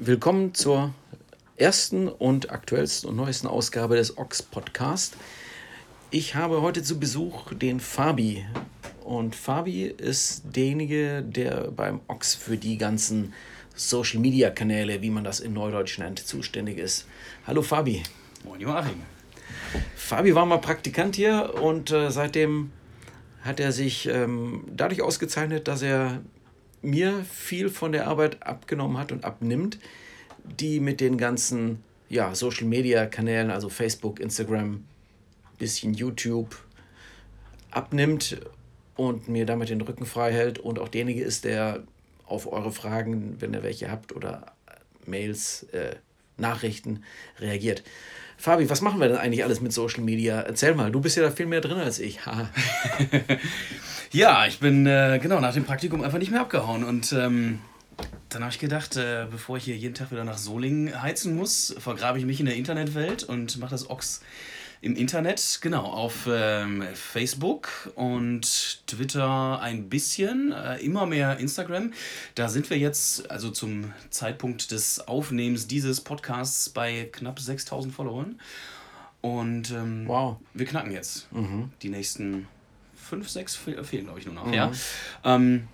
Willkommen zur ersten und aktuellsten und neuesten Ausgabe des Ox Podcast. Ich habe heute zu Besuch den Fabi. Und Fabi ist derjenige, der beim Ox für die ganzen Social Media Kanäle, wie man das in Neudeutsch nennt, zuständig ist. Hallo Fabi. Moin Joachim. Fabi war mal Praktikant hier und äh, seitdem hat er sich ähm, dadurch ausgezeichnet, dass er mir viel von der Arbeit abgenommen hat und abnimmt, die mit den ganzen ja, Social Media Kanälen, also Facebook, Instagram, bisschen YouTube, abnimmt und mir damit den Rücken frei hält und auch derjenige ist, der auf eure Fragen, wenn ihr welche habt oder Mails, äh, Nachrichten reagiert. Fabi, was machen wir denn eigentlich alles mit Social Media? Erzähl mal, du bist ja da viel mehr drin als ich. ja, ich bin äh, genau nach dem Praktikum einfach nicht mehr abgehauen und ähm, dann habe ich gedacht, äh, bevor ich hier jeden Tag wieder nach Solingen heizen muss, vergrabe ich mich in der Internetwelt und mache das Ochs im Internet, genau, auf ähm, Facebook und Twitter ein bisschen, äh, immer mehr Instagram. Da sind wir jetzt, also zum Zeitpunkt des Aufnehmens dieses Podcasts, bei knapp 6000 Followern. Und ähm, wow. wir knacken jetzt. Mhm. Die nächsten fünf, sechs fehlen, glaube ich, nur noch. Mhm. Ja. Ähm,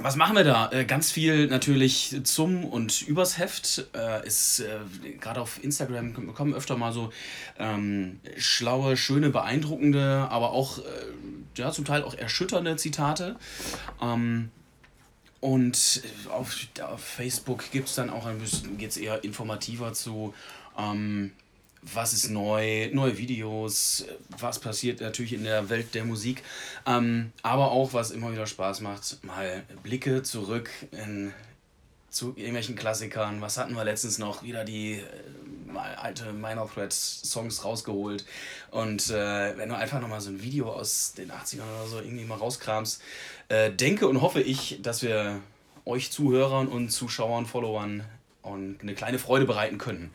was machen wir da? Äh, ganz viel natürlich zum und übers Heft. Äh, ist äh, gerade auf Instagram kommen öfter mal so ähm, schlaue, schöne, beeindruckende, aber auch ja, zum Teil auch erschütternde Zitate. Ähm, und auf, auf Facebook gibt es dann auch ein bisschen, geht es eher informativer zu. Ähm, was ist neu, neue Videos, was passiert natürlich in der Welt der Musik, ähm, aber auch, was immer wieder Spaß macht, mal Blicke zurück in, zu irgendwelchen Klassikern. Was hatten wir letztens noch? Wieder die äh, alte Minor Threat Songs rausgeholt. Und äh, wenn du einfach nochmal so ein Video aus den 80ern oder so irgendwie mal rauskramst, äh, denke und hoffe ich, dass wir euch Zuhörern und Zuschauern, Followern eine kleine Freude bereiten können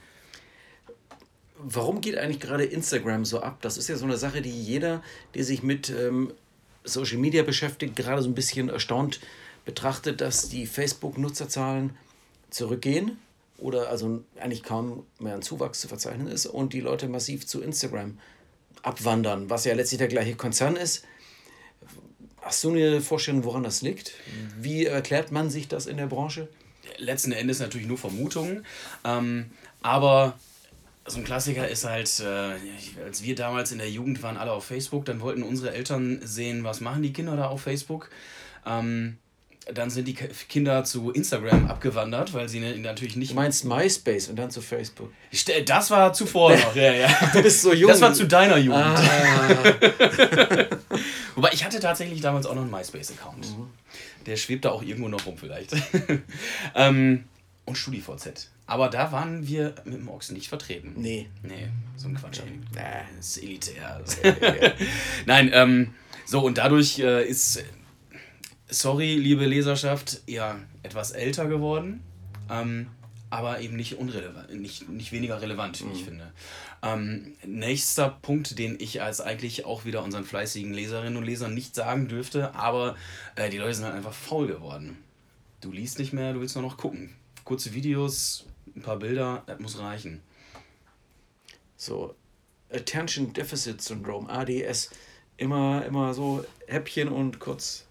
warum geht eigentlich gerade Instagram so ab? Das ist ja so eine Sache, die jeder, der sich mit ähm, Social Media beschäftigt, gerade so ein bisschen erstaunt betrachtet, dass die Facebook-Nutzerzahlen zurückgehen oder also eigentlich kaum mehr ein Zuwachs zu verzeichnen ist und die Leute massiv zu Instagram abwandern, was ja letztlich der gleiche Konzern ist. Hast du eine Vorstellung, woran das liegt? Wie erklärt man sich das in der Branche? Letzten Endes natürlich nur Vermutungen, ähm, aber so ein Klassiker ist halt, äh, als wir damals in der Jugend waren, alle auf Facebook, dann wollten unsere Eltern sehen, was machen die Kinder da auf Facebook. Ähm, dann sind die Kinder zu Instagram abgewandert, weil sie natürlich nicht. Du meinst MySpace und dann zu Facebook? Das war zuvor noch, ja, ja. Du bist so jung. Das war zu deiner Jugend. Ah. Wobei ich hatte tatsächlich damals auch noch einen MySpace-Account. Mhm. Der schwebt da auch irgendwo noch rum, vielleicht. ähm, und StudiVZ. Aber da waren wir mit dem Ochsen nicht vertreten. Nee. Nee, so ein Quatsch. Nee. das ist elitär. Nein, ähm, so und dadurch äh, ist, sorry, liebe Leserschaft, eher etwas älter geworden. Ähm, aber eben nicht unrelevant, nicht, nicht weniger relevant, wie mhm. ich finde. Ähm, nächster Punkt, den ich als eigentlich auch wieder unseren fleißigen Leserinnen und Lesern nicht sagen dürfte, aber äh, die Leute sind halt einfach faul geworden. Du liest nicht mehr, du willst nur noch gucken. Kurze Videos, ein paar Bilder, das muss reichen. So, Attention Deficit Syndrome, ADS, immer, immer so Häppchen und kurz.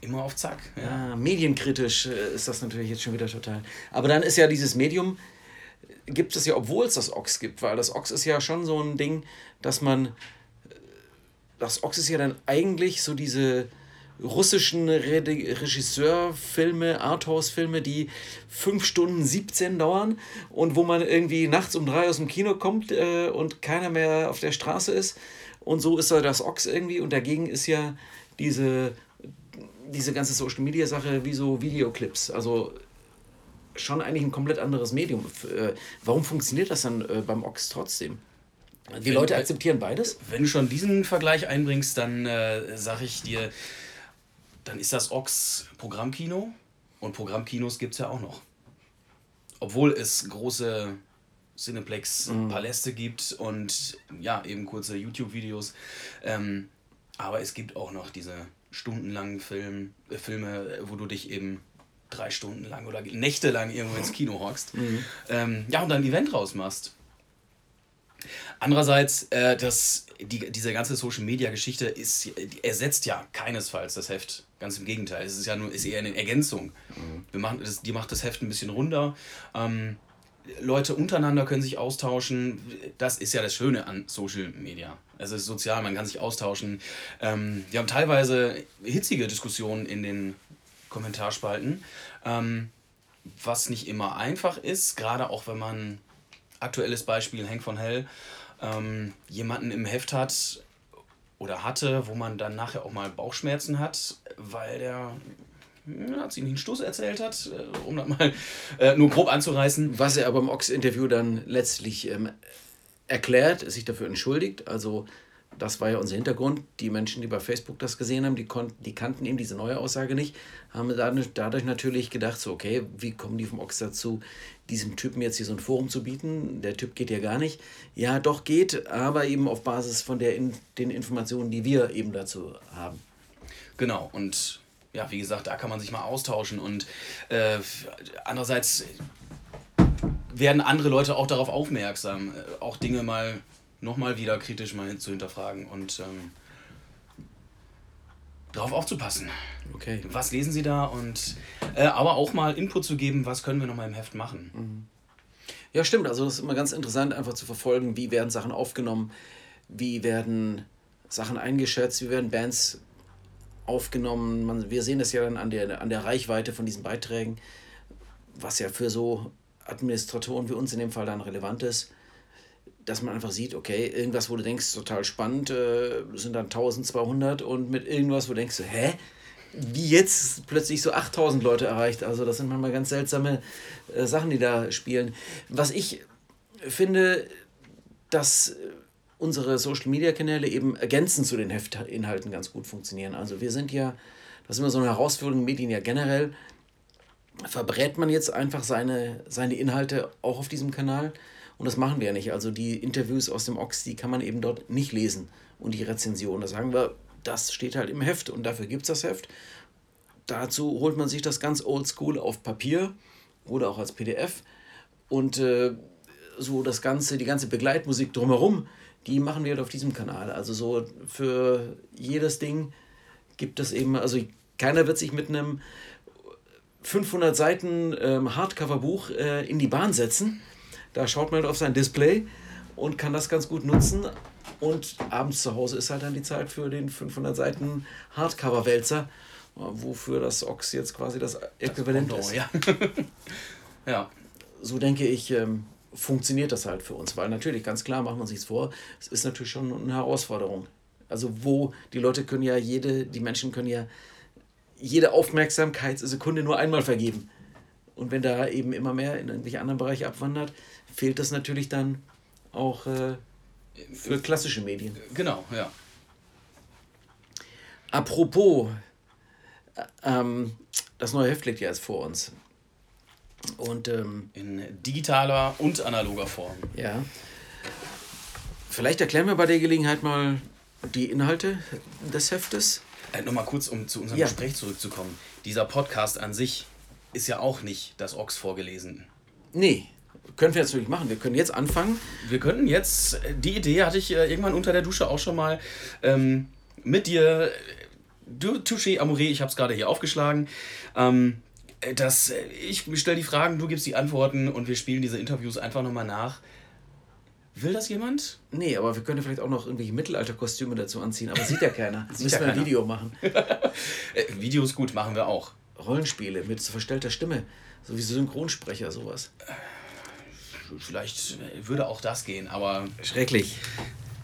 Immer auf Zack. Ja. ja, medienkritisch äh, ist das natürlich jetzt schon wieder total. Aber dann ist ja dieses Medium, gibt es ja, obwohl es das Ox gibt, weil das Ox ist ja schon so ein Ding, dass man. Das Ox ist ja dann eigentlich so diese russischen Re Regisseurfilme, Arthouse-Filme, die 5 Stunden 17 dauern und wo man irgendwie nachts um drei aus dem Kino kommt äh, und keiner mehr auf der Straße ist. Und so ist da das Ochs irgendwie und dagegen ist ja diese, diese ganze Social-Media-Sache wie so Videoclips. Also schon eigentlich ein komplett anderes Medium. Äh, warum funktioniert das dann äh, beim Ox trotzdem? Die wenn, Leute akzeptieren beides? Wenn du schon diesen Vergleich einbringst, dann äh, sage ich dir, dann ist das Ox Programmkino und Programmkinos gibt es ja auch noch. Obwohl es große Cineplex-Paläste mhm. gibt und ja, eben kurze YouTube-Videos. Ähm, aber es gibt auch noch diese stundenlangen Film, äh, Filme, wo du dich eben drei Stunden lang oder nächtelang irgendwo ins Kino hockst. Mhm. Ähm, ja, und dann ein Event rausmachst. Andererseits, äh, das, die, diese ganze Social Media Geschichte ist, die ersetzt ja keinesfalls das Heft. Ganz im Gegenteil. Es ist ja nur ist eher eine Ergänzung. Mhm. Wir machen, das, die macht das Heft ein bisschen runder. Ähm, Leute untereinander können sich austauschen. Das ist ja das Schöne an Social Media. Es ist sozial, man kann sich austauschen. Ähm, wir haben teilweise hitzige Diskussionen in den Kommentarspalten, ähm, was nicht immer einfach ist, gerade auch wenn man, aktuelles Beispiel, Henk von Hell, ähm, jemanden im Heft hat oder hatte, wo man dann nachher auch mal Bauchschmerzen hat, weil der hat sie einen Stoß erzählt hat, äh, um das mal äh, nur grob anzureißen. Was er aber im Ox-Interview dann letztlich ähm, erklärt, sich dafür entschuldigt. Also das war ja unser Hintergrund. Die Menschen, die bei Facebook das gesehen haben, die, konnten, die kannten eben diese neue Aussage nicht, haben dadurch natürlich gedacht, so, okay, wie kommen die vom Ox dazu, diesem Typen jetzt hier so ein Forum zu bieten? Der Typ geht ja gar nicht. Ja, doch geht, aber eben auf Basis von der in, den Informationen, die wir eben dazu haben. Genau, und ja, wie gesagt, da kann man sich mal austauschen und äh, andererseits werden andere Leute auch darauf aufmerksam, äh, auch Dinge mal nochmal wieder kritisch mal zu hinterfragen und ähm, darauf aufzupassen. Okay. Was lesen Sie da und äh, aber auch mal Input zu geben, was können wir nochmal im Heft machen. Mhm. Ja, stimmt. Also das ist immer ganz interessant, einfach zu verfolgen, wie werden Sachen aufgenommen, wie werden Sachen eingeschätzt, wie werden Bands aufgenommen. Man, wir sehen das ja dann an der, an der Reichweite von diesen Beiträgen, was ja für so Administratoren wie uns in dem Fall dann relevant ist, dass man einfach sieht, okay, irgendwas, wo du denkst, total spannend, äh, sind dann 1200 und mit irgendwas, wo du denkst, hä? Wie jetzt plötzlich so 8000 Leute erreicht. Also, das sind manchmal ganz seltsame äh, Sachen, die da spielen. Was ich finde, dass unsere Social Media Kanäle eben ergänzend zu den Heftinhalten ganz gut funktionieren. Also wir sind ja, das ist immer so eine Herausforderung, Medien ja generell. Verbrät man jetzt einfach seine, seine Inhalte auch auf diesem Kanal? Und das machen wir ja nicht. Also die Interviews aus dem Ox, die kann man eben dort nicht lesen. Und die Rezension, da sagen wir, das steht halt im Heft und dafür gibt es das Heft. Dazu holt man sich das ganz oldschool auf Papier oder auch als PDF. Und äh, so das Ganze, die ganze Begleitmusik drumherum, die machen wir halt auf diesem Kanal. Also so für jedes Ding gibt es eben, also keiner wird sich mit einem 500 Seiten ähm, Hardcover-Buch äh, in die Bahn setzen. Da schaut man auf sein Display und kann das ganz gut nutzen. Und abends zu Hause ist halt dann die Zeit für den 500 Seiten Hardcover-Wälzer, wofür das Ox jetzt quasi das Äquivalent ist. Ja. ja. So denke ich, ähm, funktioniert das halt für uns. Weil natürlich, ganz klar, machen wir uns nichts vor, es ist natürlich schon eine Herausforderung. Also wo die Leute können ja jede, die Menschen können ja jede Aufmerksamkeitssekunde nur einmal vergeben. Und wenn da eben immer mehr in irgendwelche anderen Bereiche abwandert, fehlt das natürlich dann auch äh, für klassische Medien. Genau, ja. Apropos, äh, ähm, das neue Heft liegt ja jetzt vor uns. Und, ähm, In digitaler und analoger Form. Ja. Vielleicht erklären wir bei der Gelegenheit mal die Inhalte des Heftes. Äh, Nochmal kurz, um zu unserem ja. Gespräch zurückzukommen. Dieser Podcast an sich ist ja auch nicht das Ochs vorgelesen. Nee, können wir jetzt natürlich machen. Wir können jetzt anfangen. Wir könnten jetzt, die Idee hatte ich äh, irgendwann unter der Dusche auch schon mal ähm, mit dir. Du, Touché Amouré, ich habe es gerade hier aufgeschlagen. Ähm, dass äh, ich stelle die Fragen, du gibst die Antworten und wir spielen diese Interviews einfach nochmal nach. Will das jemand? Nee, aber wir können vielleicht auch noch irgendwelche Mittelalterkostüme dazu anziehen, aber sieht ja keiner. sieht Müssen ja wir ein Video machen. Äh, Videos gut, machen wir auch. Rollenspiele mit verstellter Stimme, so wie Synchronsprecher, sowas. Vielleicht würde auch das gehen, aber. Schrecklich.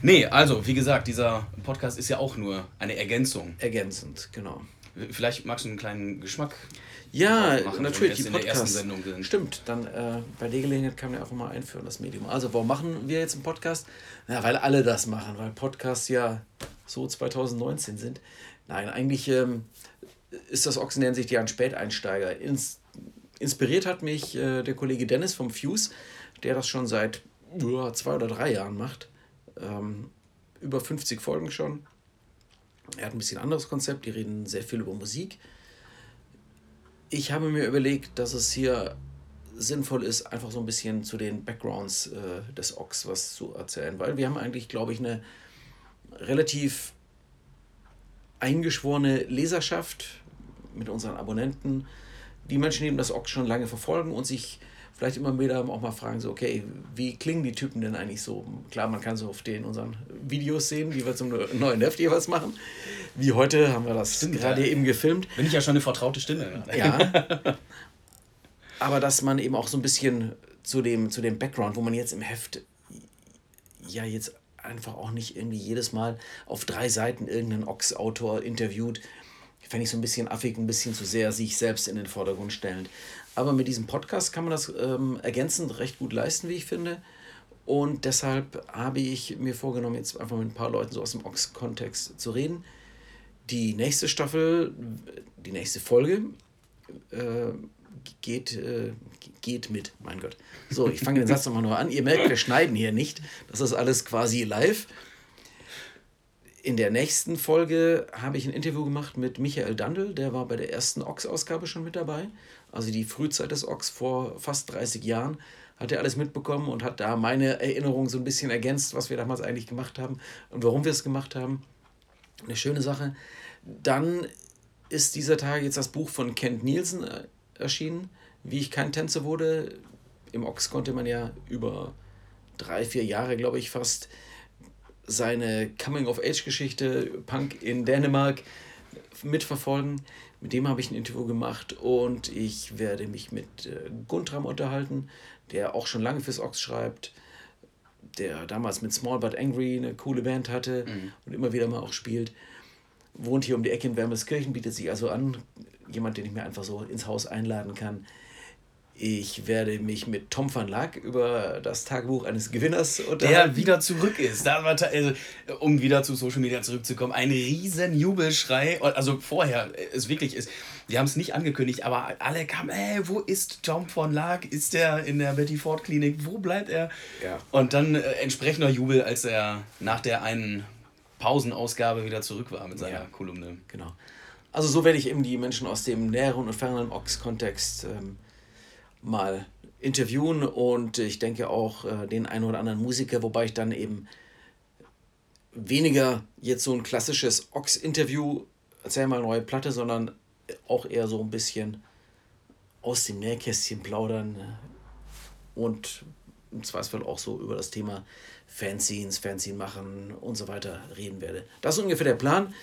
Nee, also, wie gesagt, dieser Podcast ist ja auch nur eine Ergänzung. Ergänzend, genau. Vielleicht magst du einen kleinen Geschmack. Ja, machen, natürlich, die sind. Stimmt, dann äh, bei der Gelegenheit kann man ja auch mal einführen, das Medium. Also, warum machen wir jetzt einen Podcast? Na, weil alle das machen, weil Podcasts ja so 2019 sind. Nein, eigentlich ähm, ist das Ochsen nennt sich die ein Späteinsteiger. Ins, inspiriert hat mich äh, der Kollege Dennis vom Fuse, der das schon seit ja, zwei oder drei Jahren macht. Ähm, über 50 Folgen schon. Er hat ein bisschen anderes Konzept, die reden sehr viel über Musik. Ich habe mir überlegt, dass es hier sinnvoll ist, einfach so ein bisschen zu den Backgrounds äh, des Ox was zu erzählen, weil wir haben eigentlich, glaube ich, eine relativ eingeschworene Leserschaft mit unseren Abonnenten. Die Menschen, die eben das Ox schon lange verfolgen und sich vielleicht immer wieder auch mal fragen, so, okay, wie klingen die Typen denn eigentlich so? Klar, man kann so auf den unseren Videos sehen, die wir zum neuen Heft jeweils machen. Wie heute haben wir das Stimmt, gerade ja. eben gefilmt. Bin ich ja schon eine vertraute Stimme. Ja. Aber dass man eben auch so ein bisschen zu dem, zu dem Background, wo man jetzt im Heft ja jetzt einfach auch nicht irgendwie jedes Mal auf drei Seiten irgendeinen Ochs-Autor interviewt, fände ich so ein bisschen affig, ein bisschen zu sehr sich selbst in den Vordergrund stellend. Aber mit diesem Podcast kann man das ähm, ergänzend recht gut leisten, wie ich finde. Und deshalb habe ich mir vorgenommen, jetzt einfach mit ein paar Leuten so aus dem Ochs-Kontext zu reden. Die nächste Staffel, die nächste Folge äh, geht, äh, geht mit, mein Gott. So, ich fange den Satz nochmal nur an. Ihr merkt, wir schneiden hier nicht. Das ist alles quasi live. In der nächsten Folge habe ich ein Interview gemacht mit Michael Dandl, der war bei der ersten Ox-Ausgabe schon mit dabei. Also die Frühzeit des Ox vor fast 30 Jahren hat er alles mitbekommen und hat da meine Erinnerung so ein bisschen ergänzt, was wir damals eigentlich gemacht haben und warum wir es gemacht haben. Eine schöne Sache. Dann ist dieser Tag jetzt das Buch von Kent Nielsen äh, erschienen, Wie ich kein Tänzer wurde. Im Ox konnte man ja über drei, vier Jahre, glaube ich, fast seine Coming-of-Age-Geschichte Punk in Dänemark mitverfolgen. Mit dem habe ich ein Interview gemacht und ich werde mich mit äh, Guntram unterhalten, der auch schon lange fürs Ox schreibt, der damals mit Small But Angry eine coole Band hatte und immer wieder mal auch spielt. Wohnt hier um die Ecke in Wermelskirchen, bietet sich also an. Jemand, den ich mir einfach so ins Haus einladen kann. Ich werde mich mit Tom van Laak über das Tagebuch eines Gewinners unterhalten. Der wieder zurück ist. Da war also, um wieder zu Social Media zurückzukommen, ein riesen Jubelschrei. Also vorher ist wirklich ist. Wir haben es nicht angekündigt, aber alle kamen, ey, wo ist Tom von Lark? Ist der in der Betty Ford Klinik? Wo bleibt er? Ja. Und dann äh, entsprechender Jubel, als er nach der einen Pausenausgabe wieder zurück war mit seiner Ja. Kolumne. Genau. Also so werde ich eben die Menschen aus dem näheren und ferneren Ox-Kontext ähm, mal interviewen und ich denke auch äh, den einen oder anderen Musiker, wobei ich dann eben weniger jetzt so ein klassisches Ox-Interview, erzähl mal neue Platte, sondern auch eher so ein bisschen aus dem Nähkästchen plaudern äh, und im Zweifelsfall auch so über das Thema Fanzines, Fanzine machen und so weiter reden werde. Das ist ungefähr der Plan.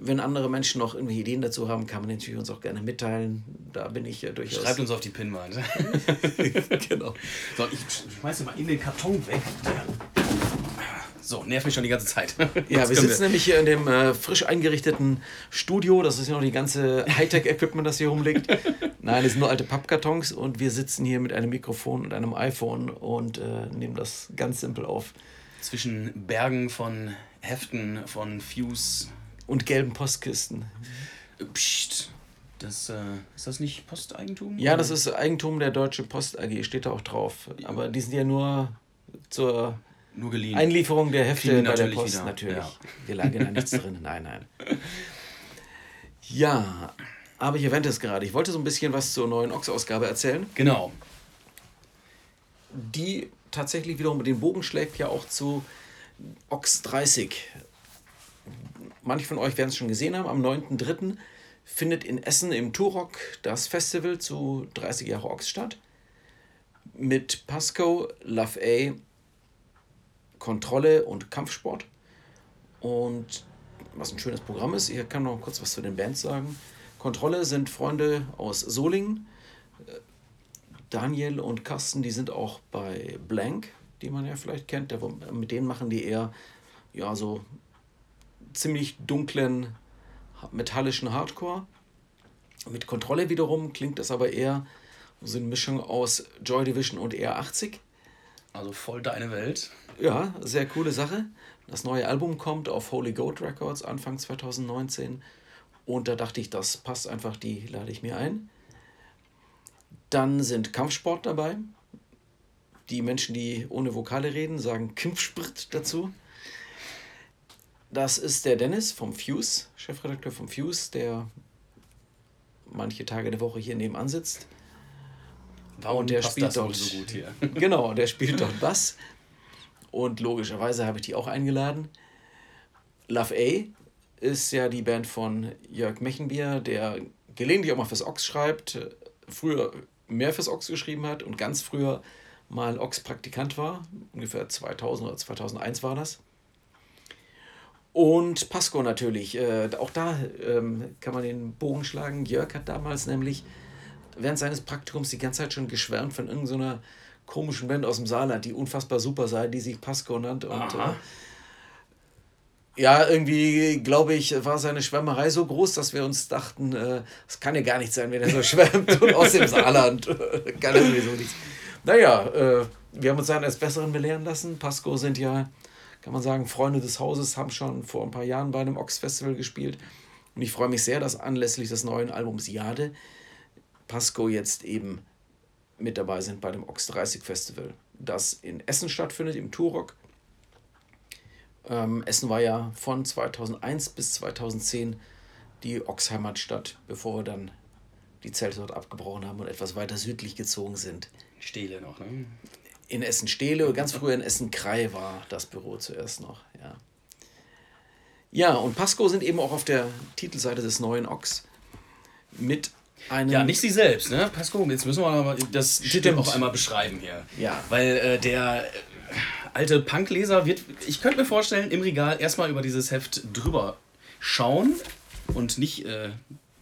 Wenn andere Menschen noch irgendwelche Ideen dazu haben, kann man natürlich uns auch gerne mitteilen. Da bin ich ja durchaus. Schreibt uns auf die Pinwand. genau. So, ich schmeiße mal in den Karton weg. So, nervt mich schon die ganze Zeit. Ja, wir sitzen nämlich hier in dem äh, frisch eingerichteten Studio. Das ist ja noch die ganze Hightech-Equipment, das hier rumliegt. Nein, es sind nur alte Pappkartons und wir sitzen hier mit einem Mikrofon und einem iPhone und äh, nehmen das ganz simpel auf. zwischen Bergen von Heften, von Fuse. Und gelben Postkisten. Psst. Das, äh, ist das nicht Posteigentum? Ja, das ist Eigentum der Deutsche Post AG, steht da auch drauf. Aber die sind ja nur zur Nur geliehen. Einlieferung der Hefte bei der natürlich Post, wieder, natürlich. ja. Wir lagen da nichts drin. Nein, nein. Ja, aber ich erwähnte es gerade. Ich wollte so ein bisschen was zur neuen Ox-Ausgabe erzählen. Genau. die tatsächlich wiederum den Bogen schlägt ja auch zu Ox 30. Manche von euch werden es schon gesehen haben. Am 9.3. findet in Essen im Turok das Festival zu 30 Jahre Ox statt. Mit Pasco, Love A, Kontrolle und Kampfsport. Und was ein schönes Programm ist, ich kann noch kurz was zu den Bands sagen. Kontrolle sind Freunde aus Solingen. Daniel und Carsten, die sind auch bei Blank, die man ja vielleicht kennt. Mit denen machen die eher ja, so ziemlich dunklen metallischen Hardcore. Mit Kontrolle wiederum klingt das aber eher so eine Mischung aus Joy Division und ER80. Also voll deine Welt. Ja, sehr coole Sache. Das neue Album kommt auf Holy Goat Records Anfang 2019. Und da dachte ich, das passt einfach, die lade ich mir ein. Dann sind Kampfsport dabei. Die Menschen, die ohne Vokale reden, sagen Kampfsport dazu. Das ist der Dennis vom Fuse, Chefredakteur vom Fuse, der manche Tage der Woche hier nebenan sitzt. Warum und der spielt dort so gut hier? genau, der spielt dort Bass. Und logischerweise habe ich die auch eingeladen. Love A ist ja die Band von Jörg Mechenbier, der gelegentlich auch mal fürs Ox schreibt, früher mehr fürs Ox geschrieben hat und ganz früher mal Ox-Praktikant war. Ungefähr 2000 oder 2001 war das. Und Pasco natürlich. Äh, auch da ähm, kann man den Bogen schlagen. Jörg hat damals nämlich während seines Praktikums die ganze Zeit schon geschwärmt von irgendeiner so komischen Band aus dem Saarland, die unfassbar super sei, die sich Pasco nannt. Und äh, ja, irgendwie, glaube ich, war seine Schwärmerei so groß, dass wir uns dachten, äh, das kann ja gar nicht sein, wenn er so schwärmt und aus dem Saarland. kann er sowieso nichts. Naja, äh, wir haben uns dann als Besseren belehren lassen. Pasco sind ja, kann man sagen, Freunde des Hauses, haben schon vor ein paar Jahren bei einem Ox-Festival gespielt. Und ich freue mich sehr, dass anlässlich des neuen Albums Jade Pasco jetzt eben mit dabei sind bei dem Ox 30 Festival, das in Essen stattfindet, im Turok. Ähm, Essen war ja von 2001 bis 2010 die Ox-Heimatstadt, bevor wir dann die Zelte dort abgebrochen haben und etwas weiter südlich gezogen sind. Stele noch, ne? In Essen-Stele, ganz früher in Essen-Krei war das Büro zuerst noch, ja. Ja, und Pasco sind eben auch auf der Titelseite des neuen Ox mit einem. Ja, nicht sie selbst, ne? Pasco, jetzt müssen wir mal das Titel auch einmal beschreiben hier. Ja. Weil äh, der äh, alte Punkleser wird, ich könnte mir vorstellen, im Regal erstmal über dieses Heft drüber schauen und nicht äh,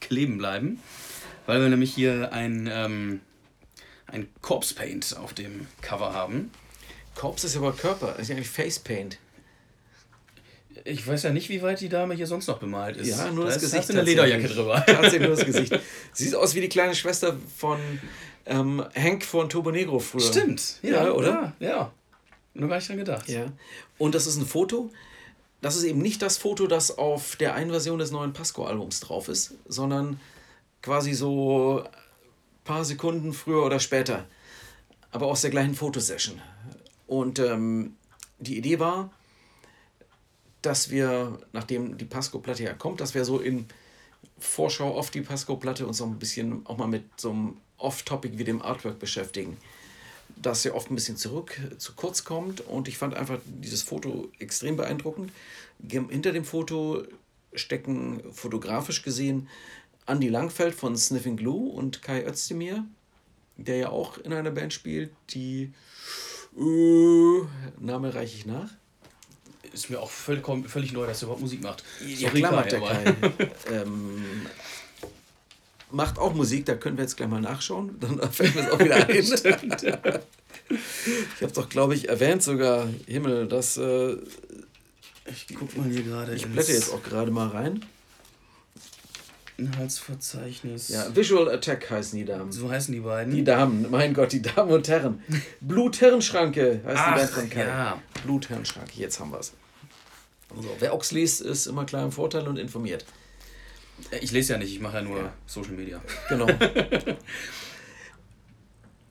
kleben bleiben. Weil wir nämlich hier ein, ähm, ein Corpse Paint auf dem Cover haben. Corpse ist aber Körper, das ist ja eigentlich Face Paint. Ich weiß ja nicht, wie weit die Dame hier sonst noch bemalt ist. Ja, nur da das ist, Gesicht. Du eine Lederjacke drüber. Tatsächlich nur das Gesicht. Sieht aus wie die kleine Schwester von ähm, Hank von Turbo Negro früher. Stimmt, ja, ja oder? Ja, ja. Nur gar nicht dran gedacht. Ja. Und das ist ein Foto. Das ist eben nicht das Foto, das auf der einen Version des neuen Pasco-Albums drauf ist, sondern quasi so paar Sekunden früher oder später. Aber aus der gleichen Fotosession. Und ähm, die Idee war, dass wir, nachdem die Pasco-Platte ja kommt, dass wir so in Vorschau auf die Pasco-Platte uns so ein bisschen auch mal mit so einem Off-Topic wie dem Artwork beschäftigen. Das ja oft ein bisschen zurück, zu kurz kommt und ich fand einfach dieses Foto extrem beeindruckend. Hinter dem Foto stecken fotografisch gesehen Andy Langfeld von Sniffing Glue und Kai Özdemir, der ja auch in einer Band spielt, die äh, Name reiche ich nach ist mir auch völlig, völlig neu, dass er überhaupt Musik macht. Ja, klar macht der Kai. ähm, macht auch Musik, da können wir jetzt gleich mal nachschauen. Dann fällt mir es auch wieder ein. Stimmt, ja. Ich habe doch, glaube ich, erwähnt sogar, Himmel, dass. Äh, ich guck mal hier gerade. Ich blätter jetzt auch gerade mal rein. Inhaltsverzeichnis. Ja, Visual Attack heißen die Damen. So heißen die beiden. Die Damen, mein Gott, die Damen und Herren. Bluthirnschranke heißt Ach, die Band von Kai. Ja. Bluthirnschranke, jetzt haben wir es. So, wer Ochs liest, ist immer klar im Vorteil und informiert. Äh, ich lese ja nicht, ich mache ja nur ja. Social Media. Genau.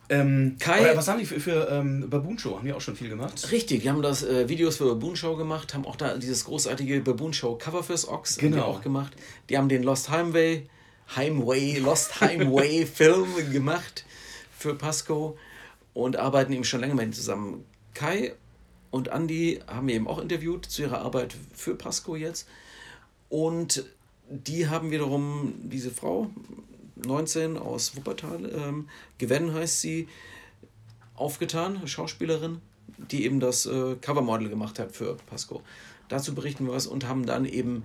ähm, Kai, was haben die für, für ähm, Baboon Show? Haben die auch schon viel gemacht? Richtig, die haben das äh, Videos für Baboon Show gemacht, haben auch da dieses großartige Baboon Show Cover fürs Ochs genau. auch gemacht. Die haben den Lost Highway, Heimway, Lost Highway Film gemacht für Pasco und arbeiten eben schon länger mit ihm zusammen. Kai und Andy haben wir eben auch interviewt zu ihrer Arbeit für Pasco jetzt. Und die haben wiederum diese Frau, 19 aus Wuppertal, ähm, Gwen heißt sie, aufgetan, Schauspielerin, die eben das äh, Covermodel gemacht hat für Pasco. Dazu berichten wir was und haben dann eben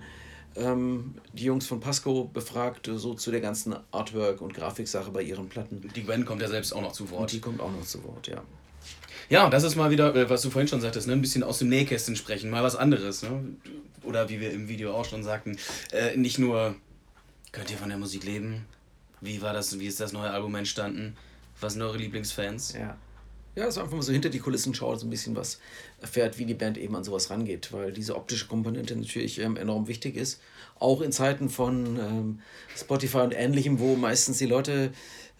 ähm, die Jungs von Pasco befragt, so zu der ganzen Artwork- und Grafiksache bei ihren Platten. Die Gwen kommt ja selbst auch noch zu Wort. Und die kommt auch noch zu Wort, ja. Ja, das ist mal wieder, äh, was du vorhin schon sagtest, ne? ein bisschen aus dem Nähkästchen sprechen, mal was anderes. Ne? Oder wie wir im Video auch schon sagten, äh, nicht nur könnt ihr von der Musik leben, Wie war das, wie ist das neue Album entstanden? Was sind eure Lieblingsfans? Ja. Ja, dass man einfach mal so hinter die Kulissen schaut, so ein bisschen was erfährt, wie die Band eben an sowas rangeht, weil diese optische Komponente natürlich ähm, enorm wichtig ist. Auch in Zeiten von ähm, Spotify und ähnlichem, wo meistens die Leute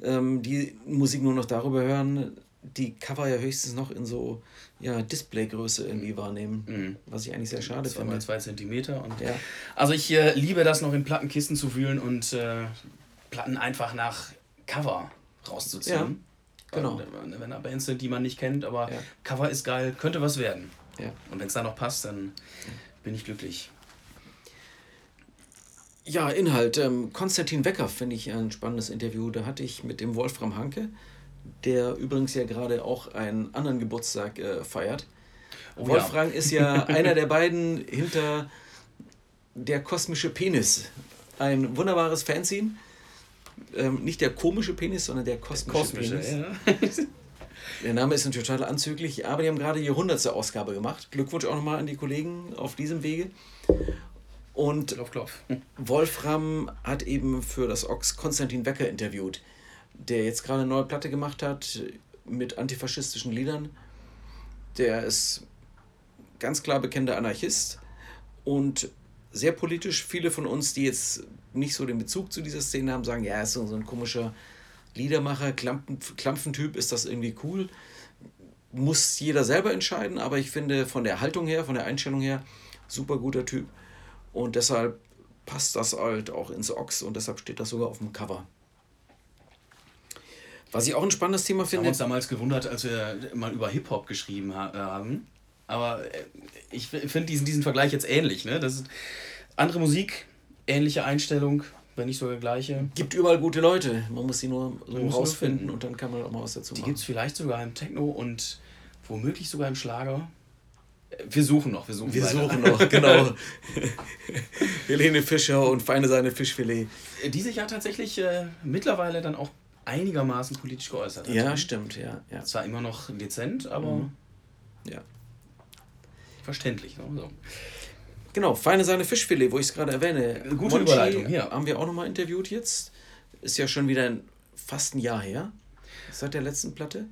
ähm, die Musik nur noch darüber hören, die Cover ja höchstens noch in so ja, Displaygröße irgendwie wahrnehmen, mhm. was ich eigentlich sehr schade finde. Mal zwei Zentimeter. Und ja. Also ich äh, liebe das noch in Plattenkisten zu wühlen und äh, Platten einfach nach Cover rauszuziehen. Ja. Genau. Und, wenn da Bands sind, die man nicht kennt, aber ja. Cover ist geil, könnte was werden. Ja. Und wenn es da noch passt, dann bin ich glücklich. Ja, Inhalt. Ähm, Konstantin Wecker finde ich ein spannendes Interview. Da hatte ich mit dem Wolfram Hanke, der übrigens ja gerade auch einen anderen Geburtstag äh, feiert. Oh, Wolfram ja. ist ja einer der beiden hinter der kosmische Penis. Ein wunderbares Fanzine ähm, nicht der komische Penis, sondern der kosmische, kosmische Penis. Ja. Der Name ist natürlich total anzüglich, aber die haben gerade die 100. Ausgabe gemacht. Glückwunsch auch nochmal an die Kollegen auf diesem Wege. Und klopf, klopf. Wolfram hat eben für das Ox Konstantin Wecker interviewt, der jetzt gerade eine neue Platte gemacht hat mit antifaschistischen Liedern. Der ist ganz klar bekennender Anarchist und sehr politisch. Viele von uns, die jetzt nicht so den Bezug zu dieser Szene haben, sagen, ja, er ist so, ein komischer Liedermacher, Klampen, Klampfentyp, ist das irgendwie cool. Muss jeder selber entscheiden, aber ich finde von der Haltung her, von der Einstellung her, super guter Typ. Und deshalb passt das halt auch ins Ox und deshalb steht das sogar auf dem Cover. Was ich auch ein spannendes Thema finde. Wir haben uns damals gewundert, als wir mal über Hip-Hop geschrieben haben. Aber äh, ich finde diesen, diesen Vergleich jetzt ähnlich. Ne? Das ist andere Musik, ähnliche Einstellung, wenn nicht sogar gleiche. Gibt überall gute Leute. Man muss sie nur so rausfinden und dann kann man auch mal was dazu machen. Die gibt es vielleicht sogar im Techno und womöglich sogar im Schlager. Wir suchen noch, wir suchen Wir weiter. suchen noch, genau. Helene Fischer und feine seine Fischfilet. Die sich ja tatsächlich äh, mittlerweile dann auch einigermaßen politisch geäußert hat. Ja, stimmt, ja. ja. Zwar immer noch dezent, aber mhm. ja. Verständlich. Ne? So. Genau, feine Sahne Fischfilet, wo ich es gerade erwähne. Gute Monchi Überleitung, ja. Haben wir auch nochmal interviewt jetzt. Ist ja schon wieder ein, fast ein Jahr her. Seit der letzten Platte.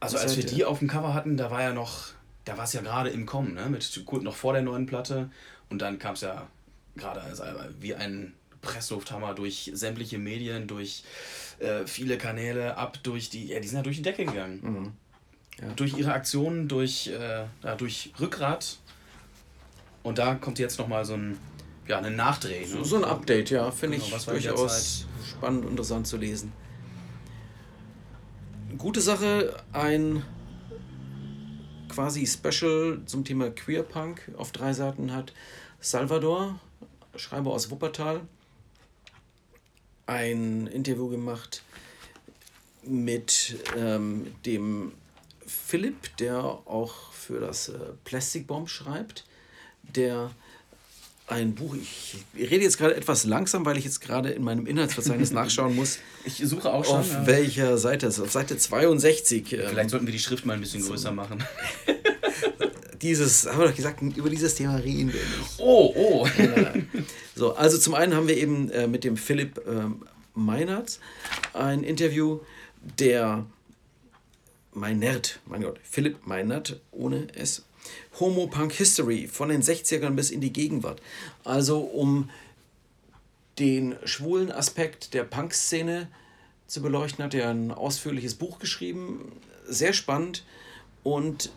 Also als wir die auf dem Cover hatten, da war ja noch, da war es ja gerade im Kommen, ne? Mit gut noch vor der neuen Platte. Und dann kam es ja gerade also wie ein Presslufthammer durch sämtliche Medien, durch äh, viele Kanäle, ab durch die, ja, die sind ja durch die Decke gegangen. Mhm. Ja. Durch ihre Aktionen, durch, äh, ja, durch Rückgrat und da kommt jetzt nochmal so ein, ja, ein Nachdreh. Ne? So, so, ein Update, ja, finde genau, ich durchaus spannend und interessant zu lesen. Gute Sache, ein quasi Special zum Thema Queerpunk auf drei Seiten hat Salvador, Schreiber aus Wuppertal, ein Interview gemacht mit ähm, dem Philipp, der auch für das äh, Plastic Bomb schreibt der ein Buch, ich rede jetzt gerade etwas langsam, weil ich jetzt gerade in meinem Inhaltsverzeichnis nachschauen muss. Ich suche auch schon. Auf ja. welcher Seite es Auf Seite 62. Ähm, Vielleicht sollten wir die Schrift mal ein bisschen größer machen. dieses, haben wir doch gesagt, über dieses Thema reden wir nicht. Oh, oh. so, also zum einen haben wir eben äh, mit dem Philipp ähm, Meinert ein Interview, der Meinert, mein Gott, Philipp Meinert ohne S. Homo Punk History von den 60ern bis in die Gegenwart. Also um den schwulen Aspekt der Punk-Szene zu beleuchten, hat er ein ausführliches Buch geschrieben, sehr spannend. Und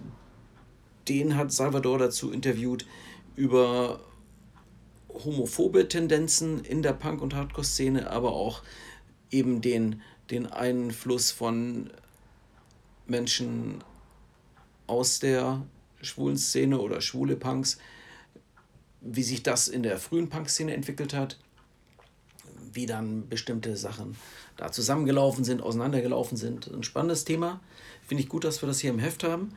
den hat Salvador dazu interviewt über homophobe Tendenzen in der Punk- und Hardcore-Szene, aber auch eben den, den Einfluss von Menschen aus der schwulen Szene oder schwule Punks, wie sich das in der frühen Punk-Szene entwickelt hat, wie dann bestimmte Sachen da zusammengelaufen sind, auseinandergelaufen sind. Ein spannendes Thema. Finde ich gut, dass wir das hier im Heft haben.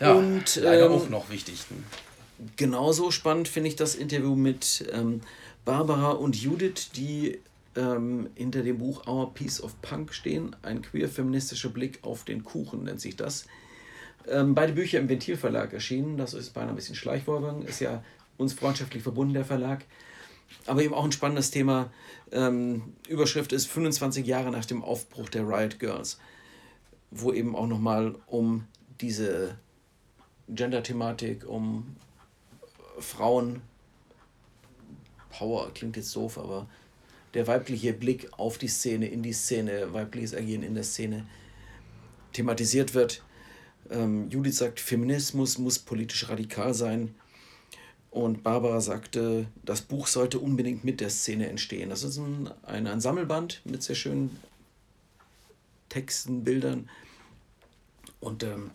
Ja, und, leider ähm, auch noch wichtig. Ne? Genauso spannend finde ich das Interview mit ähm, Barbara und Judith, die ähm, hinter dem Buch Our Piece of Punk stehen. Ein queer-feministischer Blick auf den Kuchen nennt sich das. Ähm, beide Bücher im Ventilverlag erschienen. Das ist beinahe ein bisschen Schleichwerbung. Ist ja uns freundschaftlich verbunden, der Verlag. aber eben auch ein spannendes Thema. Ähm, Überschrift ist 25 Jahre nach dem Aufbruch der Riot Girls, wo eben auch nochmal um diese Gender-Thematik, um Frauen, Power klingt jetzt doof, aber der weibliche Blick auf die Szene, in die Szene, weibliches Agieren in der Szene thematisiert wird. Ähm, Judith sagt, Feminismus muss politisch radikal sein. Und Barbara sagte, das Buch sollte unbedingt mit der Szene entstehen. Das ist ein, ein, ein Sammelband mit sehr schönen Texten, Bildern. Und ähm,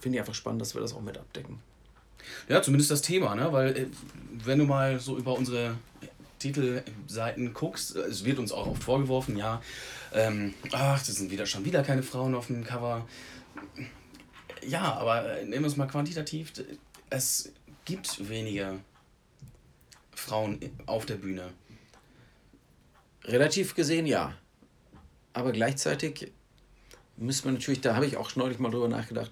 finde ich einfach spannend, dass wir das auch mit abdecken. Ja, zumindest das Thema, ne? Weil äh, wenn du mal so über unsere Titelseiten guckst, es wird uns auch oft vorgeworfen, ja, ähm, ach, das sind wieder schon wieder keine Frauen auf dem Cover. Ja, aber äh, nehmen wir es mal quantitativ. Es gibt weniger Frauen auf der Bühne. Relativ gesehen ja. Aber gleichzeitig müssen wir natürlich, da habe ich auch neulich mal drüber nachgedacht,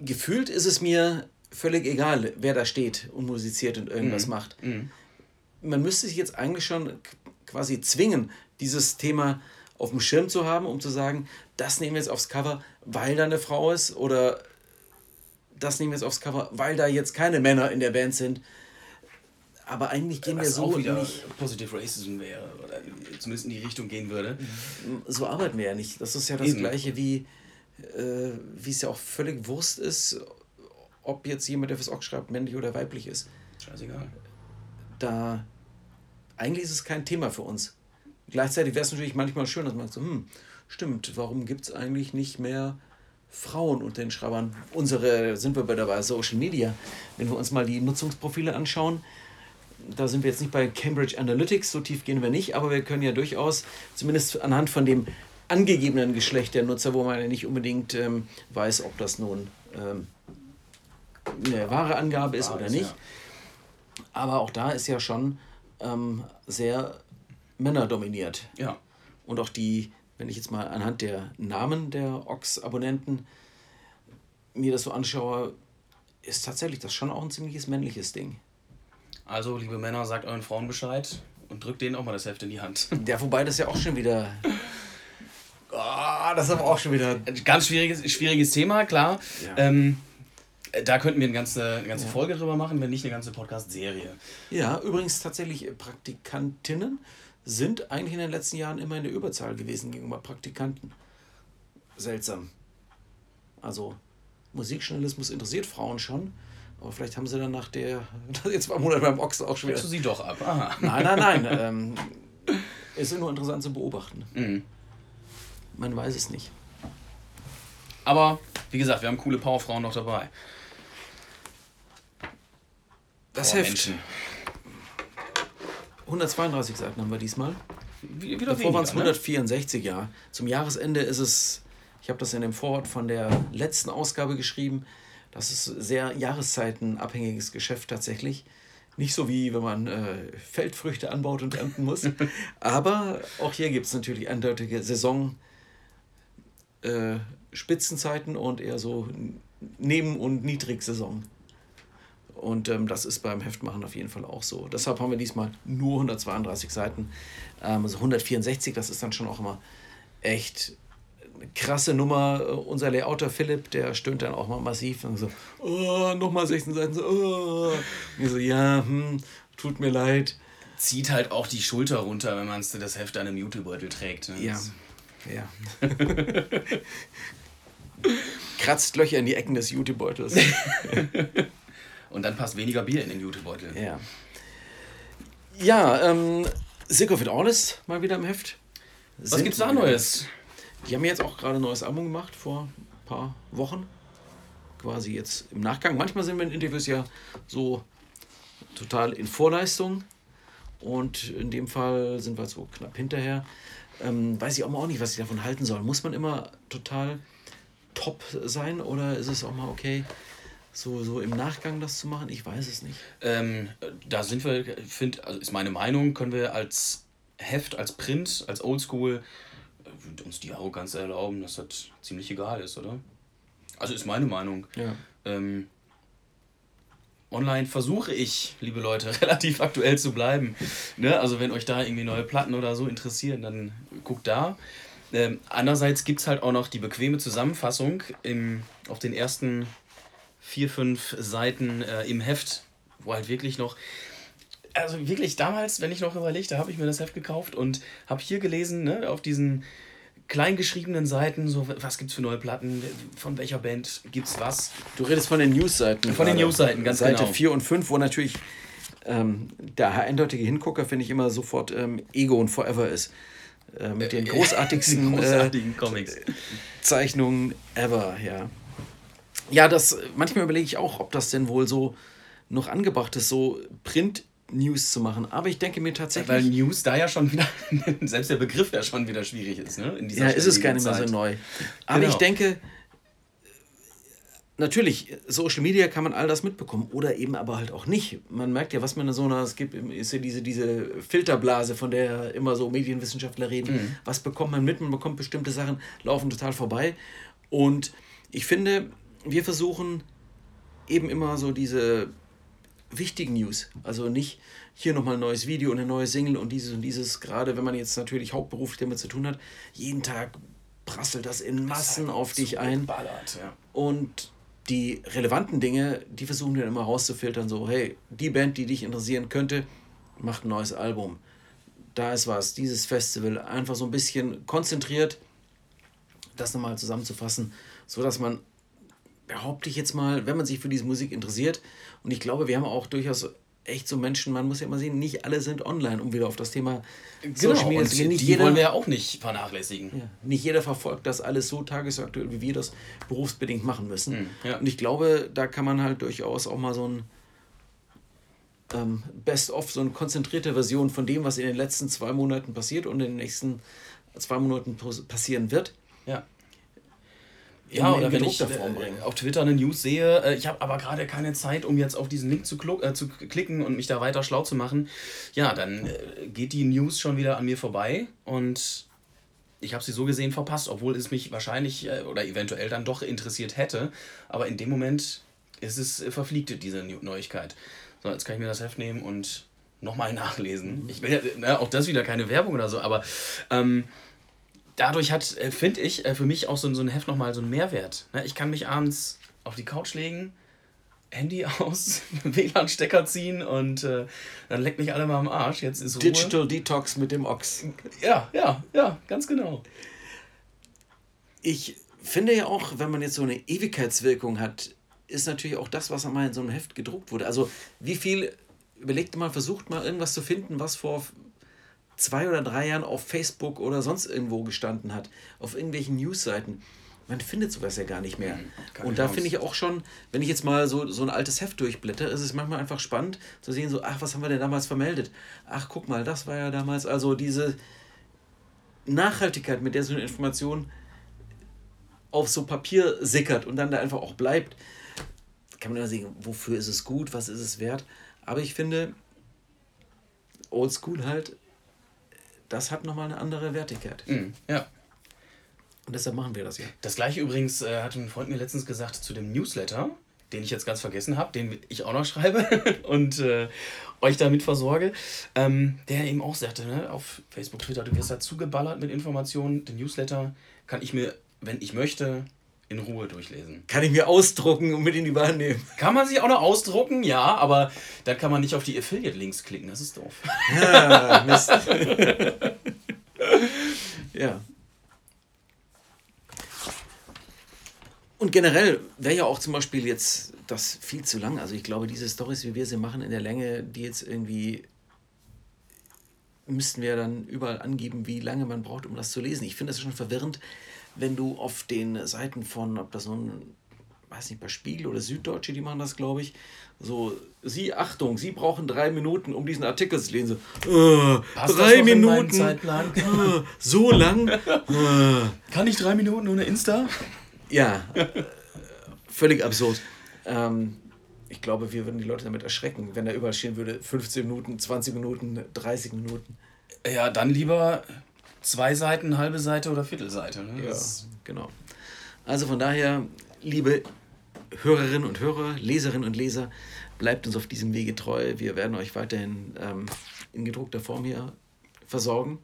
gefühlt ist es mir völlig egal, wer da steht und musiziert und irgendwas mhm. macht. Mhm. Man müsste sich jetzt eigentlich schon quasi zwingen, dieses Thema auf dem Schirm zu haben, um zu sagen, das nehmen wir jetzt aufs Cover, weil da eine Frau ist oder das nehmen wir jetzt aufs Cover, weil da jetzt keine Männer in der Band sind. Aber eigentlich gehen Was wir so auch wieder nicht. Positive Racism wäre, oder zumindest in die Richtung gehen würde. So arbeiten wir ja nicht. Das ist ja das Eben. Gleiche wie, äh, wie es ja auch völlig Wurst ist, ob jetzt jemand, der fürs Ock schreibt, männlich oder weiblich ist. Scheißegal. Da, eigentlich ist es kein Thema für uns. Gleichzeitig wäre es natürlich manchmal schön, dass man so, hm, stimmt, warum gibt es eigentlich nicht mehr Frauen unter den Schreibern. Unsere, sind wir bei der Social Media, wenn wir uns mal die Nutzungsprofile anschauen, da sind wir jetzt nicht bei Cambridge Analytics, so tief gehen wir nicht, aber wir können ja durchaus, zumindest anhand von dem angegebenen Geschlecht der Nutzer, wo man ja nicht unbedingt ähm, weiß, ob das nun ähm, eine wahre Angabe ist oder nicht. Aber auch da ist ja schon ähm, sehr männerdominiert. Ja. Und auch die wenn ich jetzt mal anhand der Namen der Ox-Abonnenten mir das so anschaue, ist tatsächlich das schon auch ein ziemliches männliches Ding. Also, liebe Männer, sagt euren Frauen Bescheid und drückt denen auch mal das Heft in die Hand. Ja, wobei das ja auch schon wieder. Oh, das ist aber auch schon wieder. Ein ganz schwieriges, schwieriges Thema, klar. Ja. Ähm, da könnten wir eine ganze, eine ganze. Folge drüber machen, wenn nicht eine ganze Podcast-Serie. Ja, übrigens tatsächlich Praktikantinnen sind eigentlich in den letzten Jahren immer in der Überzahl gewesen gegenüber Praktikanten. Seltsam. Also Musikjournalismus interessiert Frauen schon, aber vielleicht haben sie dann nach der, jetzt war Monat beim Ochs auch schon wieder. du sie doch ab. Aha. Nein, nein, nein. ähm, es ist nur interessant zu beobachten. Mhm. Man weiß es nicht. Aber wie gesagt, wir haben coole Powerfrauen noch dabei. Das Power Heft. Menschen. 132 Seiten haben wir diesmal. Wie, wieder Davor waren es 164, ne? ja. Zum Jahresende ist es, ich habe das in dem Vorwort von der letzten Ausgabe geschrieben, das ist sehr jahreszeitenabhängiges Geschäft tatsächlich. Nicht so wie wenn man äh, Feldfrüchte anbaut und ernten muss. Aber auch hier gibt es natürlich eindeutige Saison äh, Spitzenzeiten und eher so Neben- und Niedrigsaison. Und ähm, das ist beim Heftmachen auf jeden Fall auch so. Deshalb haben wir diesmal nur 132 Seiten. Ähm, also 164, das ist dann schon auch immer echt eine krasse Nummer. Unser Layouter Philipp, der stöhnt dann auch mal massiv und so, oh, nochmal 16 Seiten. So, oh. Ich so, ja, hm, tut mir leid. Zieht halt auch die Schulter runter, wenn man das Heft an einem Jutebeutel trägt. Ne? Ja. Ja. Kratzt Löcher in die Ecken des Jutebeutels. Und dann passt weniger Bier in den Jutebeutel. Ja. Ja, ähm, Sick of It All ist mal wieder im Heft. Was Sind gibt's da Neues? Die haben jetzt auch gerade ein neues Album gemacht vor ein paar Wochen. Quasi jetzt im Nachgang. Manchmal sind wir in Interviews ja so total in Vorleistung. Und in dem Fall sind wir so knapp hinterher. Ähm, weiß ich auch mal auch nicht, was ich davon halten soll. Muss man immer total top sein oder ist es auch mal okay, so, so im Nachgang das zu machen? Ich weiß es nicht. Ähm, da sind wir, finde, also ist meine Meinung, können wir als Heft, als Print, als Oldschool äh, uns die Arroganz erlauben, dass das ziemlich egal ist, oder? Also ist meine Meinung. Ja. Ähm, online versuche ich, liebe Leute, relativ aktuell zu bleiben. Ne? Also wenn euch da irgendwie neue Platten oder so interessieren, dann guckt da. Ähm, andererseits gibt es halt auch noch die bequeme Zusammenfassung im, auf den ersten vier, fünf Seiten äh, im Heft, wo halt wirklich noch also wirklich damals, wenn ich noch überlegte, habe ich mir das Heft gekauft und habe hier gelesen, ne, auf diesen kleingeschriebenen Seiten, so was gibt es für neue Platten, von welcher Band gibt es was. Du redest von den News-Seiten. Von den News-Seiten, ganz Seite genau. 4 und 5, wo natürlich ähm, der eindeutige Hingucker, finde ich, immer sofort ähm, Ego und Forever ist. Äh, mit den großartigsten Die großartigen äh, Comics. Zeichnungen ever, ja. Ja, das manchmal überlege ich auch, ob das denn wohl so noch angebracht ist, so Print-News zu machen. Aber ich denke mir tatsächlich. Weil News da ja schon wieder, selbst der Begriff ja schon wieder schwierig ist, ne? In ja, ist es gar nicht mehr so neu. Aber Genau. ich denke, natürlich, Social Media kann man all das mitbekommen oder eben aber halt auch nicht. Man merkt ja, was man in so einer, es gibt ist ja diese, diese Filterblase, von der immer so Medienwissenschaftler reden. Mhm. Was bekommt man mit? Man bekommt bestimmte Sachen, laufen total vorbei. Und ich finde, wir versuchen eben immer so diese wichtigen News. Also nicht hier nochmal ein neues Video und eine neue Single und dieses und dieses. Gerade wenn man jetzt natürlich hauptberuflich damit zu tun hat, jeden Tag prasselt das in Massen auf dich ein. Ballert, ja. Und die relevanten Dinge, die versuchen wir dann immer rauszufiltern. So, hey, die Band, die dich interessieren könnte, macht ein neues Album. Da ist was, dieses Festival. Einfach so ein bisschen konzentriert, das nochmal zusammenzufassen, sodass man, behaupte ich jetzt mal, wenn man sich für diese Musik interessiert, und ich glaube, wir haben auch durchaus echt so Menschen, man muss ja immer sehen, nicht alle sind online, um wieder auf das Thema Genau, Media und zu gehen. Nicht die jeder, wollen wir ja auch nicht vernachlässigen. ja, nicht jeder verfolgt das alles so tagesaktuell, wie wir das berufsbedingt machen müssen. Hm, ja. Und ich glaube, da kann man halt durchaus auch mal so ein ähm, Best-of, so eine konzentrierte Version von dem, was in den letzten zwei Monaten passiert und in den nächsten zwei Monaten passieren wird. Ja. In- Ja, in oder wenn ich äh, auf Twitter eine News sehe, äh, ich habe aber gerade keine Zeit, um jetzt auf diesen Link zu, äh, zu klicken und mich da weiter schlau zu machen, ja, dann äh, geht die News schon wieder an mir vorbei und ich habe sie so gesehen verpasst, obwohl es mich wahrscheinlich äh, oder eventuell dann doch interessiert hätte. Aber in dem Moment ist es äh, verfliegt, diese Neu- Neuigkeit. So, jetzt kann ich mir das Heft nehmen und nochmal nachlesen. Ich will ja, ne, auch das wieder keine Werbung oder so, aber ähm, dadurch hat, äh, finde ich, äh, für mich auch so, ein- so ein Heft nochmal so einen Mehrwert. Ne? Ich kann mich abends auf die Couch legen, Handy aus, WLAN-Stecker ziehen und äh, dann leckt mich alle mal am Arsch. Jetzt ist Ruhe. Digital Detox mit dem Ochs. Ja, ja, ja, ganz genau. Ich finde ja auch, wenn man jetzt so eine Ewigkeitswirkung hat, ist natürlich auch das, was einmal in so einem Heft gedruckt wurde. Also wie viel, überlegt mal, versucht mal irgendwas zu finden, was vor zwei oder drei Jahren auf Facebook oder sonst irgendwo gestanden hat, auf irgendwelchen Newsseiten. Man findet sowas ja gar nicht mehr. keine Und da finde ich auch schon, wenn ich jetzt mal so, so ein altes Heft durchblätter, ist es manchmal einfach spannend zu sehen, so, ach, was haben wir denn damals vermeldet? Ach, guck mal, das war ja damals, also diese Nachhaltigkeit, mit der so eine Information auf so Papier sickert und dann da einfach auch bleibt, kann man immer sehen, wofür ist es gut, was ist es wert. Aber ich finde, Oldschool halt, das hat nochmal eine andere Wertigkeit. Mhm, ja. Und deshalb machen wir das ja. Das gleiche übrigens äh, hat ein Freund mir letztens gesagt zu dem Newsletter, den ich jetzt ganz vergessen habe, den ich auch noch schreibe und äh, euch damit versorge, ähm, der eben auch sagte, ne, auf Facebook, Twitter, du wirst da zugeballert mit Informationen. Den Newsletter kann ich mir, wenn ich möchte, in Ruhe durchlesen. Kann ich mir ausdrucken und mit in die Bahn nehmen. Kann man sich auch noch ausdrucken, ja, aber dann kann man nicht auf die Affiliate-Links klicken, das ist doof. Ah, Mist. ja. Und generell wäre ja auch zum Beispiel jetzt das viel zu lang. Also ich glaube, diese Stories, wie wir sie machen in der Länge, die jetzt irgendwie müssten wir dann überall angeben, wie lange man braucht, um das zu lesen. Ich finde das schon verwirrend, wenn du auf den Seiten von, ob das so ein, weiß nicht, bei Spiegel oder Süddeutsche, die machen das, glaube ich, so, Sie, Achtung, Sie brauchen drei Minuten, um diesen Artikel zu lesen. So, äh, drei Minuten. Zeitplan? Äh, so lang? Äh, Kann ich drei Minuten ohne Insta? ja, äh, völlig absurd. Ähm, ich glaube, wir würden die Leute damit erschrecken, wenn da überall stehen würde, 15 Minuten, 20 Minuten, 30 Minuten. Ja, dann lieber zwei Seiten, halbe Seite oder Viertelseite. Ne? Ja, Das- genau. Also von daher, liebe Hörerinnen und Hörer, Leserinnen und Leser, bleibt uns auf diesem Wege treu. Wir werden euch weiterhin ähm, in gedruckter Form hier versorgen.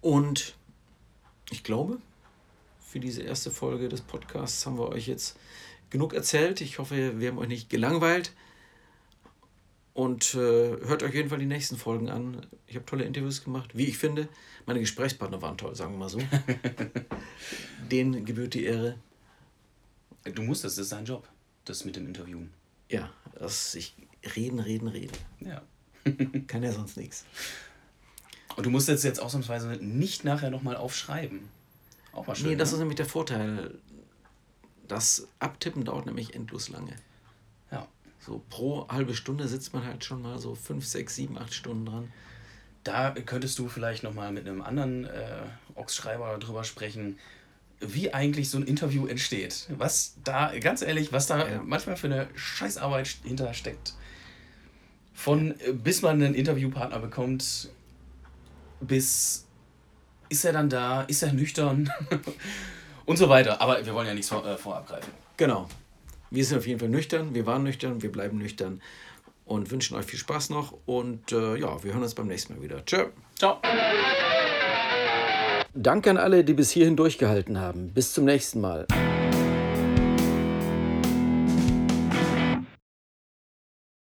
Und ich glaube, für diese erste Folge des Podcasts haben wir euch jetzt genug erzählt. Ich hoffe, wir haben euch nicht gelangweilt. Und äh, hört euch auf jeden Fall die nächsten Folgen an. Ich habe tolle Interviews gemacht, wie ich finde. Meine Gesprächspartner waren toll, sagen wir mal so. Denen gebührt die Ehre. Du musst, das ist dein Job, das mit dem Interviewen. Ja, das ich reden, reden, reden. Ja. Kann ja sonst nichts. Und du musst jetzt, jetzt ausnahmsweise nicht nachher nochmal aufschreiben. Auch mal schön. Nee, das ne? ist nämlich der Vorteil. Das Abtippen dauert nämlich endlos lange. So pro halbe Stunde sitzt man halt schon mal so fünf, sechs, sieben, acht Stunden dran. Da könntest du vielleicht nochmal mit einem anderen äh, Ox-Schreiber drüber sprechen, wie eigentlich so ein Interview entsteht. Was da, ganz ehrlich, was da Ja. manchmal für eine Scheißarbeit hinter steckt. Von äh, bis man einen Interviewpartner bekommt, bis ist er dann da, ist er nüchtern und so weiter. Aber wir wollen ja nichts vor, äh, vorab greifen. Genau. Wir sind auf jeden Fall nüchtern, wir waren nüchtern, wir bleiben nüchtern und wünschen euch viel Spaß noch. Und äh, ja, wir hören uns beim nächsten Mal wieder. Tschö. Ciao. Danke an alle, die bis hierhin durchgehalten haben. Bis zum nächsten Mal.